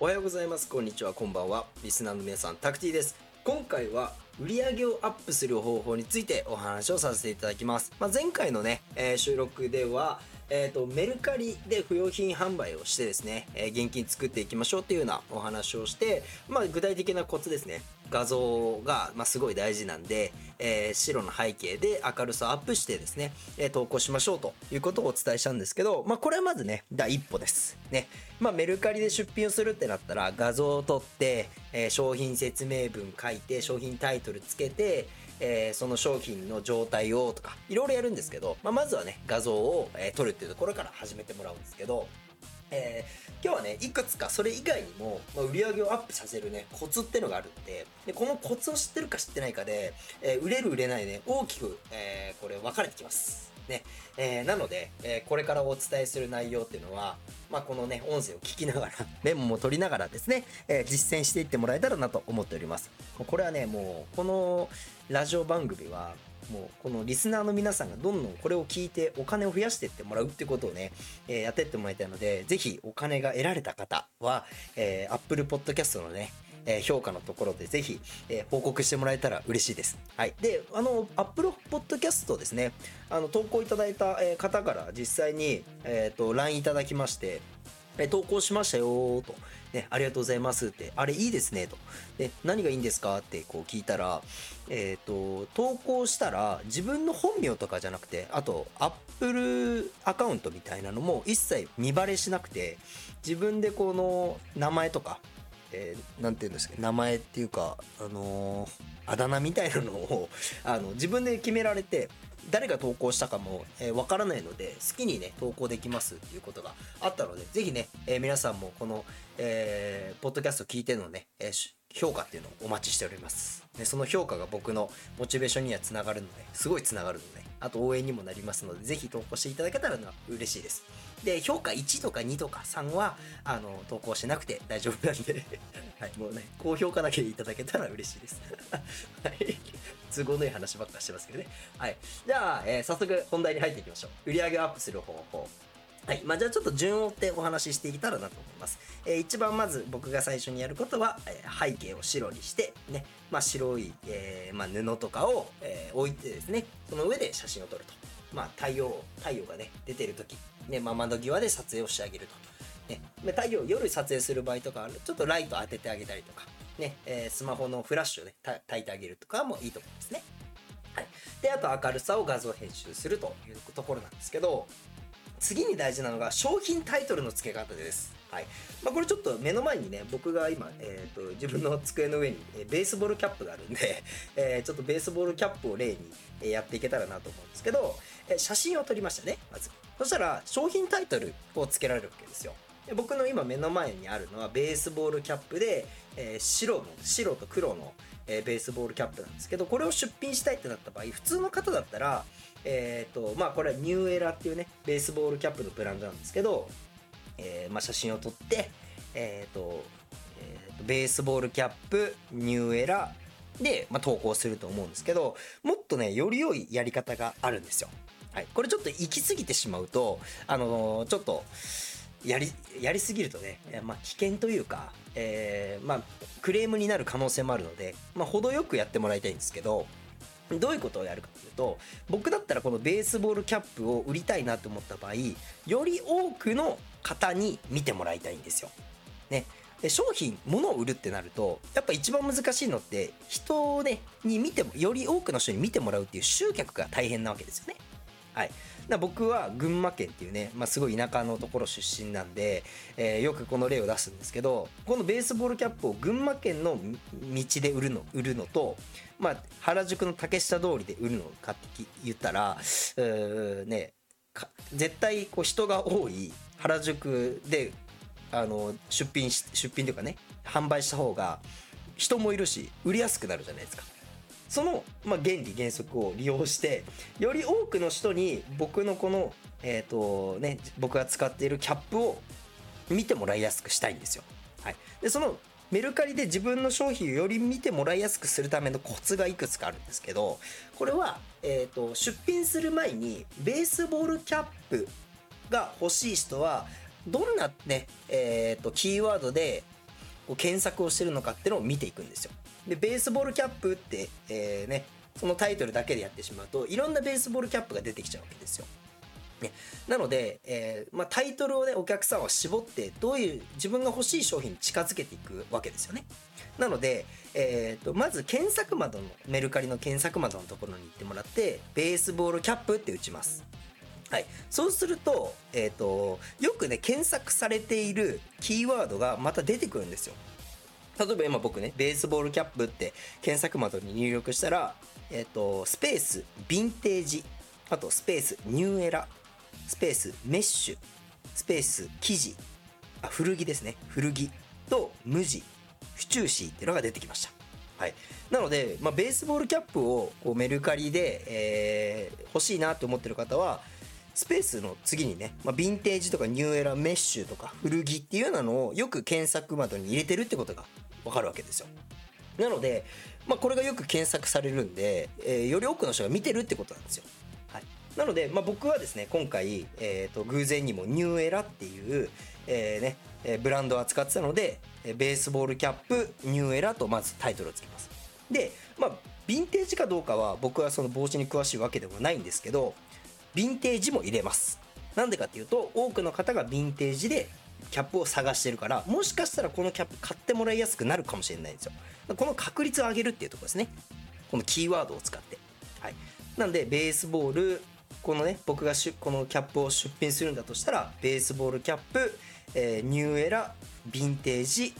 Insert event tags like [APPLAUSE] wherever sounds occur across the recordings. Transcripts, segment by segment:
おはようございます。こんにちは。こんばんは。リスナーの皆さんタクティです。今回は売上をアップする方法についてお話をさせていただきます、まあ、前回のね、えー収録ではえー、とメルカリで不用品販売をしてですね、えー現金作っていきましょうっていうようなお話をして、まあ、具体的なコツですね。画像が、まあ、すごい大事なんで、えー白の背景で明るさをアップしてですね、えー投稿しましょうということをお伝えしたんですけど、まあ、これはまずね第一歩です。ね、まあ、メルカリで出品をするってなったら画像を撮って、えー商品説明文書いて商品タイトルつけてえーその商品の状態をとかいろいろやるんですけど、まあ、まずはね画像を、えー撮るっていうところから始めてもらうんですけど、えー今日はねいくつかそれ以外にも、まあ、売り上げをアップさせるねコツってのがあるんででこのコツを知ってるか知ってないかで、えー売れる売れないね大きく、えーこれ分かれてきます。ねえーなので、えこれからお伝えする内容っていうのは、まあ、このね音声を聞きながら [LAUGHS] メモも取りながらですね、え実践していってもらえたらなと思っております。これはねもうこのラジオ番組はもうこのリスナーの皆さんがどんどんこれを聞いてお金を増やしていってもらうってことをね、えーやってってもらいたいのでぜひお金が得られた方は、えー、Apple Podcast のねえ評価のところでぜひ、え報告してもらえたら嬉しいです。はい。で、あの、Apple Podcast ですね、あの、投稿いただいた方から実際に、えっ、と、LINE いただきまして、え投稿しましたよと、ね、ありがとうございますって、あれいいですねと、で、何がいいんですかってこう聞いたら、えっ、と、投稿したら自分の本名とかじゃなくて、あと、Apple アカウントみたいなのも一切見バレしなくて、自分でこの名前とか、えーなんて言うんですか名前っていうか、あのーあだ名みたいなのをあの自分で決められて誰が投稿したかもわ、えーからないので好きにね投稿できますっていうことがあったのでぜひね、えー皆さんもこの、えーポッドキャスト聞いてのね、えー評価っていうのをお待ちしております、ね、その評価が僕のモチベーションにはつながるのですごいつながるのであと応援にもなりますのでぜひ投稿していただけたらな嬉しいです。で評価1とか2とか3はあの投稿しなくて大丈夫なんで、[LAUGHS] はい、もうね高評価だけいただけたら嬉しいです。[LAUGHS] はい。都合のいい話ばっかしてますけどね。はい。じゃあ、えー早速本題に入っていきましょう。売り上げをアップする方法。はい。まあ、じゃあちょっと順を追ってお話ししていけたらなと思います。えー一番まず僕が最初にやることは、えー背景を白にして、ね、まあ、白い、えーまあ、布とかを、えー置いてですね、その上で写真を撮ると。まあ、太陽、太陽がね、出てる時ね、まあ、窓際で撮影をしてあげると。ね、太陽夜撮影する場合とかちょっとライト当ててあげたりとか、ねえースマホのフラッシュをね焚いてあげるとかもいいと思いますね。はい、であと明るさを画像編集するというところなんですけど次に大事なのが商品タイトルの付け方です。はいまあ、これちょっと目の前にね僕が今、えー、と自分の机の上に、えベースボールキャップがあるんで、[LAUGHS] えーちょっとベースボールキャップを例に、えやっていけたらなと思うんですけど、写真を撮りましたねまずそしたら商品タイトルを付けられるわけですよで僕の今目の前にあるのはベースボールキャップで、えー白の白と黒の、えーベースボールキャップなんですけどこれを出品したいってなった場合普通の方だったらえっ、とまあこれはニューエラっていうねベースボールキャップのブランドなんですけど、えまあ、写真を撮ってえっ、と,、えーとベースボールキャップニューエラで、まあ、投稿すると思うんですけどもっとねより良いやり方があるんですよ。はい、これちょっと行き過ぎてしまうとあのーちょっとやりやりすぎるとね、まあ、危険というか、えーまあ、クレームになる可能性もあるので、まあ、程よくやってもらいたいんですけどどういうことをやるかというと僕だったらこのベースボールキャップを売りたいなと思った場合より多くの方に見てもらいたいんですよ。ね、で商品物を売るってなるとやっぱ一番難しいのって人をねに見てもより多くの人に見てもらうっていう集客が大変なわけですよね。はい、だ僕は群馬県っていうね、まあ、すごい田舎のところ出身なんで、えーよくこの例を出すんですけどこのベースボールキャップを群馬県の道で売るの売るのと、まあ、原宿の竹下通りで売るのかって言ったらうーね絶対こう人が多い原宿であの出品し出品というかね販売した方が人もいるし売りやすくなるじゃないですか。その、まあ、原理原則を利用してより多くの人に僕のこのえっ、ー、とね僕が使っているキャップを見てもらいやすくしたいんですよ。はい。でそのメルカリで自分の商品をより見てもらいやすくするためのコツがいくつかあるんですけどこれは、えーと、出品する前にベースボールキャップが欲しい人はどんなね、えーと、キーワードで検索をしてるのかっていうのを見ていくんですよ。でベースボールキャップって、えー、ねそのタイトルだけでやってしまうといろんなベースボールキャップが出てきちゃうわけですよ。ね、なので、えーまあ、タイトルをねお客さんは絞ってどういう自分が欲しい商品に近づけていくわけですよね。なので、えーと、まず検索窓のメルカリの検索窓のところに行ってもらってベースボールキャップって打ちます。はい、そうすると,、えーと、よくね検索されているキーワードがまた出てくるんですよ。例えば今僕ねベースボールキャップって検索窓に入力したら、えーとスペースヴィンテージあとスペースニューエラスペースメッシュスペース生地あ古着ですね。古着と無地ステューシーっていうのが出てきました。はい、なので、まあ、ベースボールキャップをこうメルカリで、えー、欲しいなと思ってる方はスペースの次にね、まあ、ヴィンテージとかニューエラメッシュとか古着っていうようなのをよく検索窓に入れてるってことが分かるわけですよ。なので、まあ、これがよく検索されるんで、えー、より多くの人が見てるってことなんですよ。はい。なので、まあ、僕はですね今回、えーと、偶然にもニューエラっていう、えーねえブランドを扱ってたのでベースボールキャップニューエラとまずタイトルをつけます。でまあヴィンテージかどうかは僕はその帽子に詳しいわけではないんですけどヴィンテージも入れます。なんでかっていうと多くの方がヴィンテージでキャップを探してるからもしかしたらこのキャップ買ってもらいやすくなるかもしれないんですよ。この確率を上げるっていうとこですね。このキーワードを使って。はい。なんでベースボールこのね僕がこのキャップを出品するんだとしたらベースボールキャップ、えー、ニューエラヴィンテージ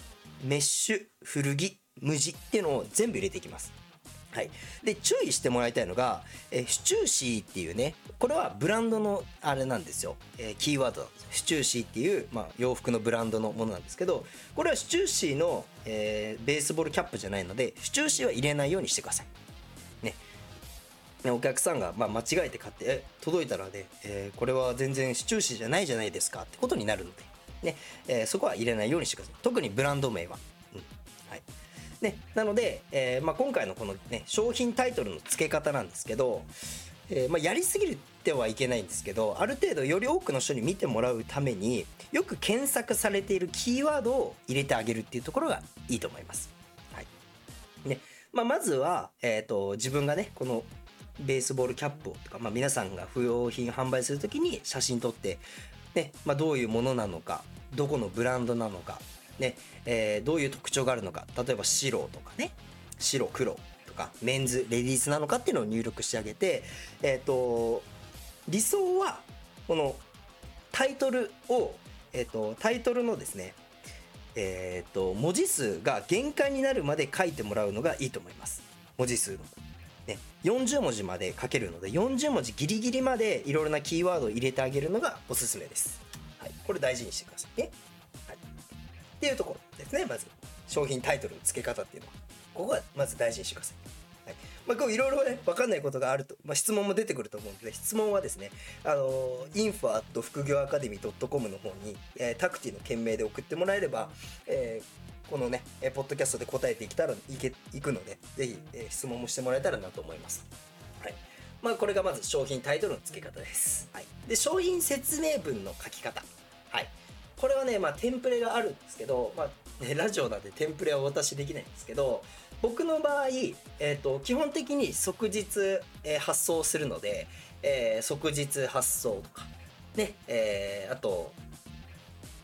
メッシュ古着無地っていうのを全部入れていきます。はい、で注意してもらいたいのが、え、ステューシーっていうねこれはブランドのあれなんですよ、え、キーワード。なんですステューシーっていう、まあ、洋服のブランドのものなんですけどこれはステューシーの、えー、ベースボールキャップじゃないのでステューシーは入れないようにしてください。ね、ね、お客さんがまあ間違えて買ってえ届いたらね、えー、これは全然シチューシーじゃないじゃないですかってことになるので、ね。えー、そこは入れないようにしてください。特にブランド名は、ね、なので、えーまあ、今回のこの、ね、商品タイトルの付け方なんですけど、えーまあ、やりすぎてはいけないんですけどある程度より多くの人に見てもらうためによく検索されているキーワードを入れてあげるっていうところがいいと思います。はいねまあ、まずは、えーと自分がねこのベースボールキャップをとか、まあ、皆さんが不用品販売する時に写真撮って、ねまあ、どういうものなのかどこのブランドなのか、ねえー、どういう特徴があるのか例えば白とかね白黒とかメンズレディースなのかっていうのを入力してあげて、え、ー、と理想はこのタイトルを、え、ー、とタイトルのですねえっ、と文字数が限界になるまで書いてもらうのがいいと思います文字数の。ね、40文字まで書けるので40文字ギリギリまでいろいろなキーワードを入れてあげるのがおすすめです。はい、これ大事にしてくださいね。はい、っていうところですねまず商品タイトルの付け方っていうのはここはまず大事にしてください。はいまあ、こういろいろね分かんないことがあると、まあ、質問も出てくると思うので質問はですねあの info@ 副業アカデミー .com の方に、えー、タクティの件名で送ってもらえれば、えーこのね、えポッドキャストで答えていけたらいけいくので、ぜひ、え質問もしてもらえたらなと思います。はい。まあ、これがまず商品タイトルの付け方です。はい。で、商品説明文の書き方。これはね、まあ、テンプレがあるんですけど、まあ、ね、ラジオなんでテンプレはお渡しできないんですけど、僕の場合、えっ、ー、と、基本的に即日、えー、発送するので、えー、即日発送とか、ね、えー、あと、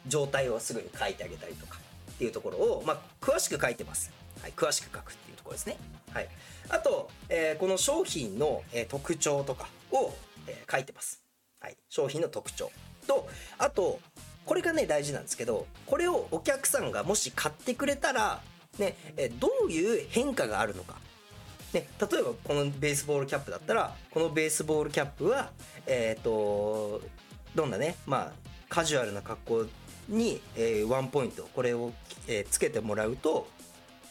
状態をすぐに書いてあげたりとか、っていうところを、まあ、詳しく書いてます。はい、詳しく書くっていうところですね。はい。あと、えー、この商品の、えー、特徴とかを、えー、書いてます。はい。商品の特徴。と、あと、これがね、大事なんですけど、これをお客さんがもし買ってくれたら、ね、えどういう変化があるのか。ね、例えばこのベースボールキャップだったらこのベースボールキャップはえっ、とどんなねまあカジュアルな格好に、えー、ワンポイントこれを、えー、つけてもらうと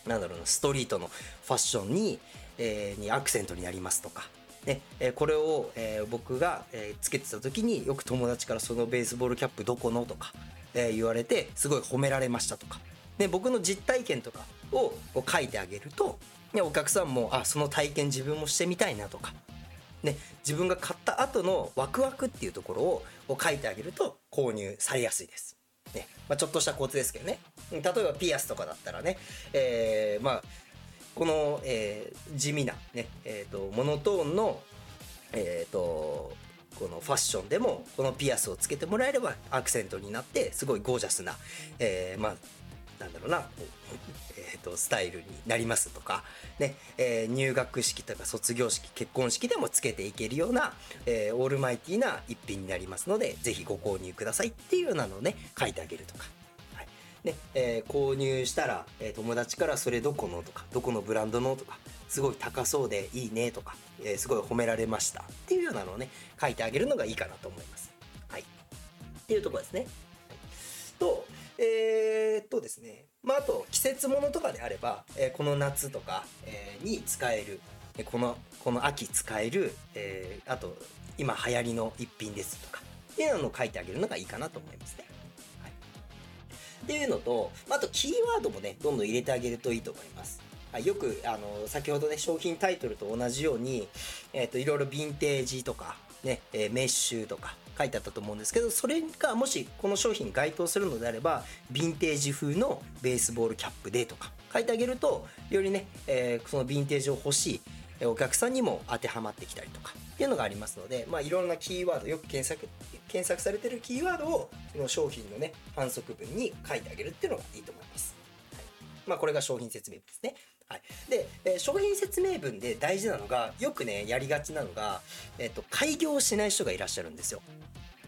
なんだろうなストリートのファッションに,、えー、にアクセントになりますとか。ねえ、これを、え、僕が、え、つけてた時によく友達からそのベースボールキャップどこのとか、え、言われてすごい褒められましたとか。で僕の実体験とかをこう書いてあげると、ね、お客さんもあその体験自分もしてみたいなとか、ね、自分が買った後のワクワクっていうところをを書いてあげると購入されやすいです。ね。まあ、ちょっとしたコツですけどね。例えばピアスとかだったらね、えー、まあこの、えー、地味なね、えーと、モノトーンの、えーとこのファッションでもこのピアスをつけてもらえればアクセントになってすごいゴージャスな、えー、まあなんだろうな、えーと、スタイルになりますとか、ねえー、入学式とか卒業式結婚式でもつけていけるような、えー、オールマイティーな一品になりますので是非ご購入くださいっていうようなのをね書いてあげるとか。ねえー、購入したら、えー、友達からそれどこのとかどこのブランドのとかすごい高そうでいいねとか、えー、すごい褒められましたっていうようなのをね書いてあげるのがいいかなと思います。はい、っていうところですね。とえー、っとですね、まあ、あと季節ものとかであれば、えー、この夏とか、えー、に使える、このこの秋使える、えー、あと今流行りの一品ですとかっていうのを書いてあげるのがいいかなと思いますね。っていうのと、あとキーワードもねどんどん入れてあげるといいと思います。よくあの先ほどね商品タイトルと同じように、えーと、といろいろヴィンテージとか、ねえ、メッシュとか書いてあったと思うんですけどそれがもしこの商品に該当するのであればヴィンテージ風のベースボールキャップでとか書いてあげるとよりね、えー、そのヴィンテージを欲しいお客さんにも当てはまってきたりとかっていうのがありますので、まあ、いろんなキーワードよく検索検索されてるキーワードをその商品のね反則文に書いてあげるっていうのがいいと思います。はいまあ、これが商品説明文ですね。はい、で、えー、商品説明文で大事なのがよくねやりがちなのが、えーと、開業しない人がいらっしゃるんですよ。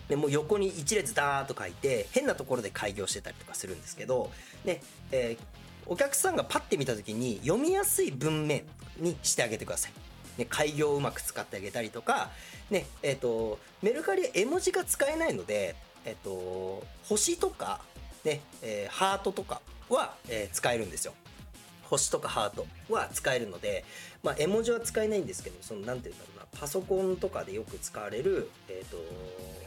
でもう横に一列ダーッと書いて変なところで開業してたりとかするんですけど、ねえー、お客さんがパッて見た時に読みやすい文面にしてあげてください。ね、開業をうまく使ってあげたりとか、ねえーと、メルカリ絵文字が使えないので、えーと、星とか、ねえー、ハートとかは、え、使えるんですよ。星とかハートは使えるので、まあ、絵文字は使えないんですけどその何て言うんだろうなパソコンとかでよく使われる、えーと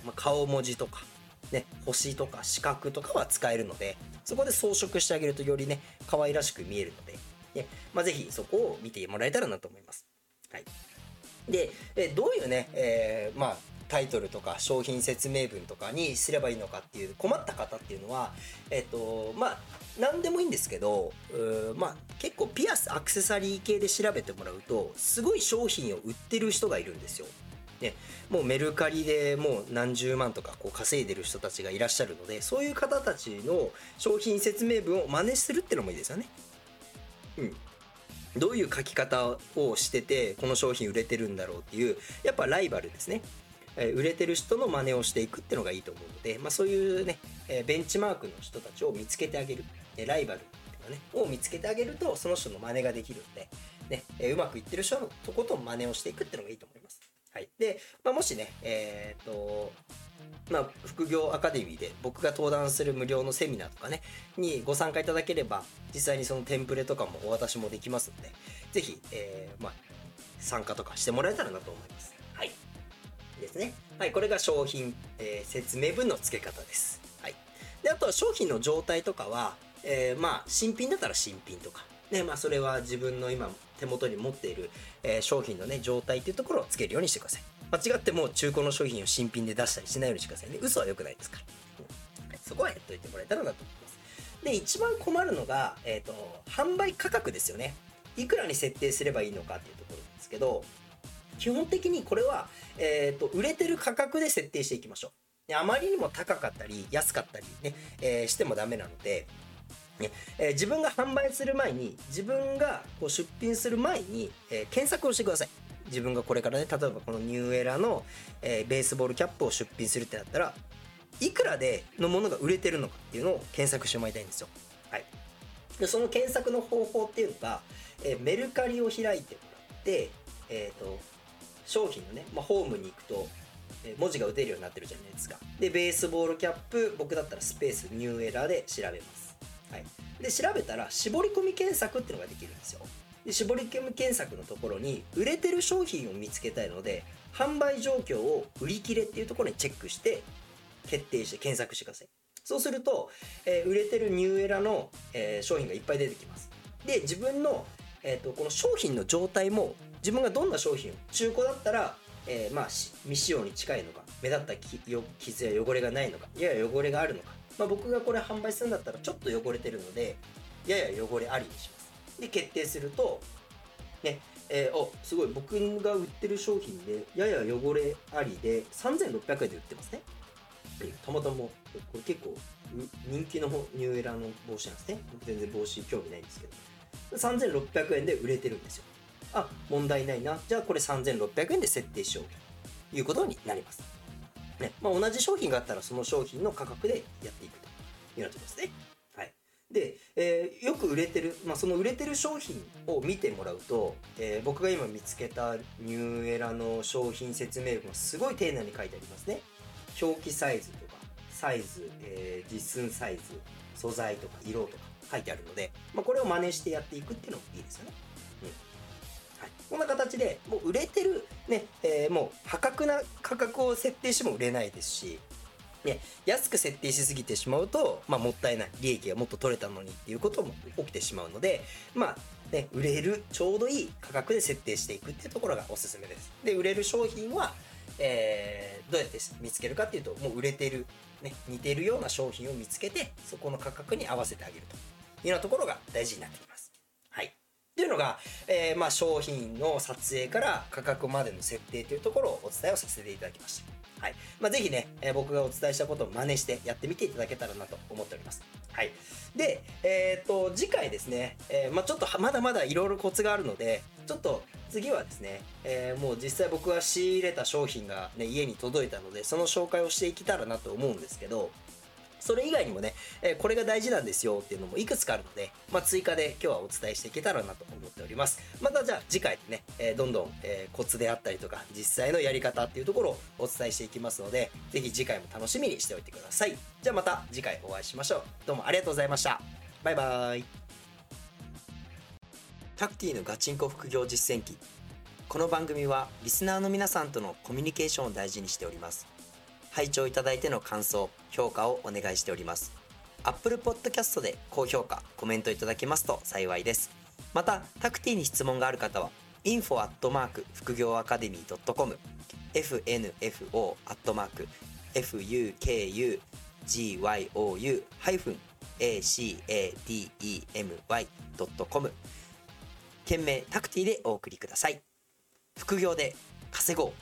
まあ、顔文字とか、ね、星とか四角とかは使えるのでそこで装飾してあげるとよりね可愛らしく見えるので、ねまあ、ぜひそこを見てもらえたらなと思います。はい、で、えどういうね、えー、まあタイトルとか商品説明文とかにすればいいのかっていう困った方っていうのはえっ、とまあ何でもいいんですけどまあ結構ピアスアクセサリー系で調べてもらうとすごい商品を売ってる人がいるんですよ。ね、もうメルカリでもう何十万とかこう稼いでる人たちがいらっしゃるのでそういう方たちの商品説明文を真似するってのもいいですよね。うん、どういう書き方をしててこの商品売れてるんだろうっていうやっぱライバルですね。え売れてる人の真似をしていくっていうのがいいと思うので、まあ、そういうね、えベンチマークの人たちを見つけてあげる、えライバルっていうかね、を見つけてあげるとその人の真似ができるんで、ねえうまくいってる人のとことん真似をしていくっていうのがいいと思います。はい、で、まあ、もしね、えっ、とまあ、副業アカデミーで僕が登壇する無料のセミナーとかねにご参加いただければ実際にそのテンプレとかもお渡しもできますので是非、えーまあ、参加とかしてもらえたらなと思います。はいですね。はい、これが商品、えー、説明文の付け方です。はい。で、あとは商品の状態とかは、えー、まあ、新品だったら新品とか、ね、まあ、それは自分の今手元に持っている、えー、商品のね、状態っていうところをつけるようにしてください。間違っても中古の商品を新品で出したりしないようにしてくださいね。嘘は良くないですから。うん、そこはやっといてもらえたらなと思います。で、一番困るのが、えっ、ー、と、販売価格ですよね。いくらに設定すればいいのかっていうところなんですけど、基本的にこれは、えーと、売れてる価格で設定していきましょう。あまりにも高かったり安かったりね、えー、してもダメなので、ねえー、自分が販売する前に自分がこう出品する前に、えー、検索をしてください。自分がこれからね例えばこのニューエラの、えベースボールキャップを出品するってなったらいくらでのものが売れてるのかっていうのを検索してもらいたいんですよ。はい、でその検索の方法っていうのが、えメルカリを開いてもらって、えー、と商品のね、まあ、ホームに行くと文字が打てるようになってるじゃないですかでベースボールキャップ僕だったらスペースニューエラーで調べます、はい、で調べたら絞り込み検索っていうのができるんですよ。で絞り込み検索のところに売れてる商品を見つけたいので販売状況を売り切れっていうところにチェックして決定して検索してください。そうすると、えー売れてるニューエラの、えー商品がいっぱい出てきます。で自分の、えー、とこの商品の状態も自分がどんな商品を中古だったら、えーまあ未使用に近いのか目立ったよ傷や汚れがないのかやや汚れがあるのか、まあ、僕がこれ販売するんだったらちょっと汚れてるのでやや汚れありにします。で決定するとねえー、おすごい僕が売ってる商品でやや汚れありで3600円で売ってますね。たまたまこれ結構人気のニューエラーの帽子なんですね。僕全然帽子興味ないんですけど。3600円で売れてるんですよ。あ問題ないな。じゃあこれ3600円で設定しようということになります、ね。まあ、同じ商品があったらその商品の価格でやっていくというようなところですね。はい。で、えーよく売れてる、まあ、その売れてる商品を見てもらうと、えー僕が今見つけたニューエラの商品説明文がすごい丁寧に書いてありますね。表記サイズとかサイズ、えー実寸サイズ素材とか色とか書いてあるので、まあ、これを真似してやっていくっていうのもいいですよね、こんな形でもう売れてるね、えーもう破格な価格を設定しても売れないですしね、安く設定しすぎてしまうと、まあ、もったいない利益がもっと取れたのにっていうことも起きてしまうので、まあね、売れるちょうどいい価格で設定していくっていうところがおすすめです。で売れる商品は、えーどうやって見つけるかっていうともう売れてる、ね、似てるような商品を見つけてそこの価格に合わせてあげるというようなところが大事になってきます。っていうのが、えーまあ、商品の撮影から価格までの設定というところをお伝えをさせていただきましたはい。まあ、ぜひね、えー僕がお伝えしたことを真似してやってみていただけたらなと思っております。はい。で、えっ、と、次回ですね、えーまあ、ちょっとまだまだいろいろコツがあるので、ちょっと次はですね、えーもう実際僕が仕入れた商品がね、家に届いたので、その紹介をしていけたらなと思うんですけど、それ以外にもね、えーこれが大事なんですよっていうのもいくつかあるので、まあ、追加で今日はお伝えしていけたらなと思っております。またじゃあ次回ね、えーどんどん、えーコツであったりとか、実際のやり方っていうところをお伝えしていきますので、ぜひ次回も楽しみにしておいてください。じゃあまた次回お会いしましょう。どうもありがとうございました。バイバイ。タクティのガチンコ副業実践記。この番組はリスナーの皆さんとのコミュニケーションを大事にしております。拝聴いただいての感想、評価をお願いしております。Apple Podcast で高評価、コメントいただけますと幸いです。また、タクティに質問がある方は、info アットマーク副業アカデミー .com、fnfo アットマーク fukugyou ハイフン academy.com 件名タクティでお送りください。副業で稼ごう